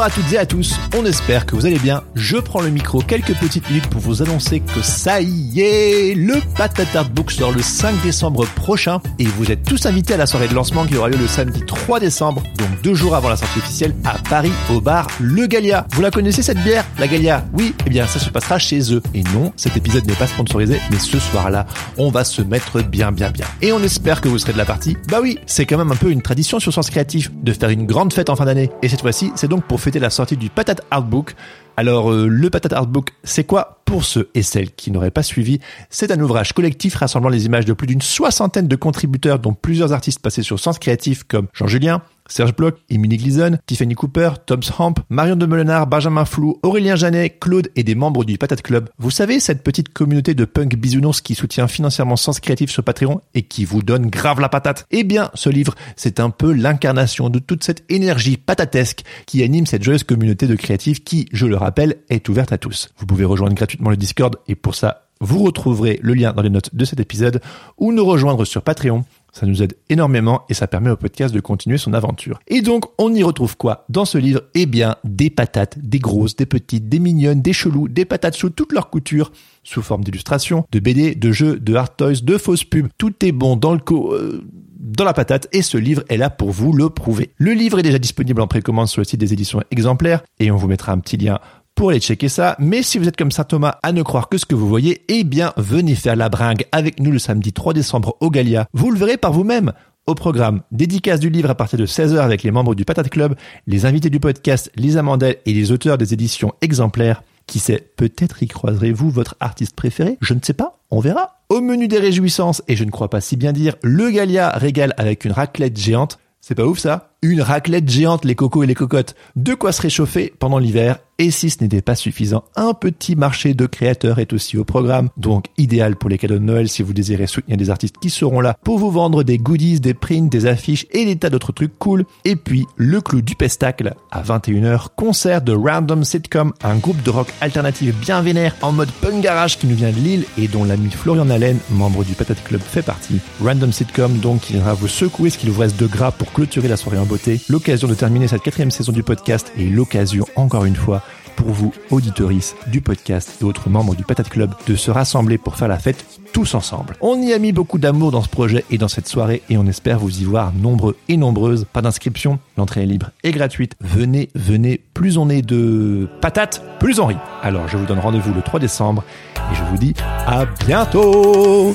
Bonjour à toutes et à tous, on espère que vous allez bien. Je prends le micro quelques petites minutes pour vous annoncer que ça y est, le Patate Art Book sort le 5 décembre prochain et vous êtes tous invités à la soirée de lancement qui aura lieu le samedi 3 décembre, donc deux jours avant la sortie officielle à Paris au bar Le Gallia. Vous la connaissez cette bière, la Gallia Oui, eh bien ça se passera chez eux. Et non, cet épisode n'est pas sponsorisé, mais ce soir-là, on va se mettre bien bien bien. Et on espère que vous serez de la partie. Bah oui, c'est quand même un peu une tradition sur Sens Créatif de faire une grande fête en fin d'année. Et cette fois-ci, c'est donc pour fêter la sortie du Patate Artbook. Alors euh, le Patate Artbook, c'est quoi Pour ceux et celles qui n'auraient pas suivi, c'est un ouvrage collectif rassemblant les images de plus d'une soixantaine de contributeurs dont plusieurs artistes passés sur Sens Créatif comme Jean Julien, Serge Bloch, Emily Gleason, Tiffany Cooper, Tom Hamp, Marion de Molenard, Benjamin Flou, Aurélien Janet, Claude et des membres du Patate Club. Vous savez, cette petite communauté de punk bisounours qui soutient financièrement Sens Créatif sur Patreon et qui vous donne grave la patate. Eh bien, ce livre, c'est un peu l'incarnation de toute cette énergie patatesque qui anime cette joyeuse communauté de créatifs qui, je le rappelle, est ouverte à tous. Vous pouvez rejoindre gratuitement le Discord et pour ça, vous retrouverez le lien dans les notes de cet épisode ou nous rejoindre sur Patreon ça nous aide énormément et ça permet au podcast de continuer son aventure. Et donc, on y retrouve quoi dans ce livre? Eh bien, des patates, des grosses, des petites, des mignonnes, des chelous, des patates sous toutes leurs coutures, sous forme d'illustrations, de BD, de jeux, de hard toys, de fausses pubs. Tout est bon dans le co... Euh, dans la patate et ce livre est là pour vous le prouver. Le livre est déjà disponible en précommande sur le site des éditions exemplaires et on vous mettra un petit lien pour aller checker ça. Mais si vous êtes comme ça Thomas à ne croire que ce que vous voyez, eh bien venez faire la bringue avec nous le samedi 3 décembre au Galia. Vous le verrez par vous-même. Au programme, dédicace du livre à partir de 16h avec les membres du Patate Club, les invités du podcast, Lisa Mandel et les auteurs des éditions exemplaires. Qui sait, peut-être y croiserez-vous votre artiste préféré? Je ne sais pas, on verra. Au menu des réjouissances, et je ne crois pas si bien dire, le Galia régale avec une raclette géante. C'est pas ouf ça? Une raclette géante les cocos et les cocottes. De quoi se réchauffer pendant l'hiver et si ce n'était pas suffisant, un petit marché de créateurs est aussi au programme, donc idéal pour les cadeaux de Noël si vous désirez soutenir des artistes qui seront là pour vous vendre des goodies, des prints, des affiches et des tas d'autres trucs cool. Et puis, le clou du pestacle, à 21h, concert de Random Sitcom, un groupe de rock alternatif bien vénère en mode punk garage qui nous vient de Lille et dont l'ami Florian Allen, membre du Patate Club, fait partie. Random Sitcom, donc, qui viendra vous secouer ce qu'il vous reste de gras pour clôturer la soirée en L'occasion de terminer cette quatrième saison du podcast et l'occasion, encore une fois, pour vous, auditoris du podcast et autres membres du Patate Club, de se rassembler pour faire la fête tous ensemble. On y a mis beaucoup d'amour dans ce projet et dans cette soirée et on espère vous y voir nombreux et nombreuses. Pas d'inscription, l'entrée est libre et gratuite. Venez, venez, plus on est de patates, plus on rit. Alors je vous donne rendez-vous le 3 décembre et je vous dis à bientôt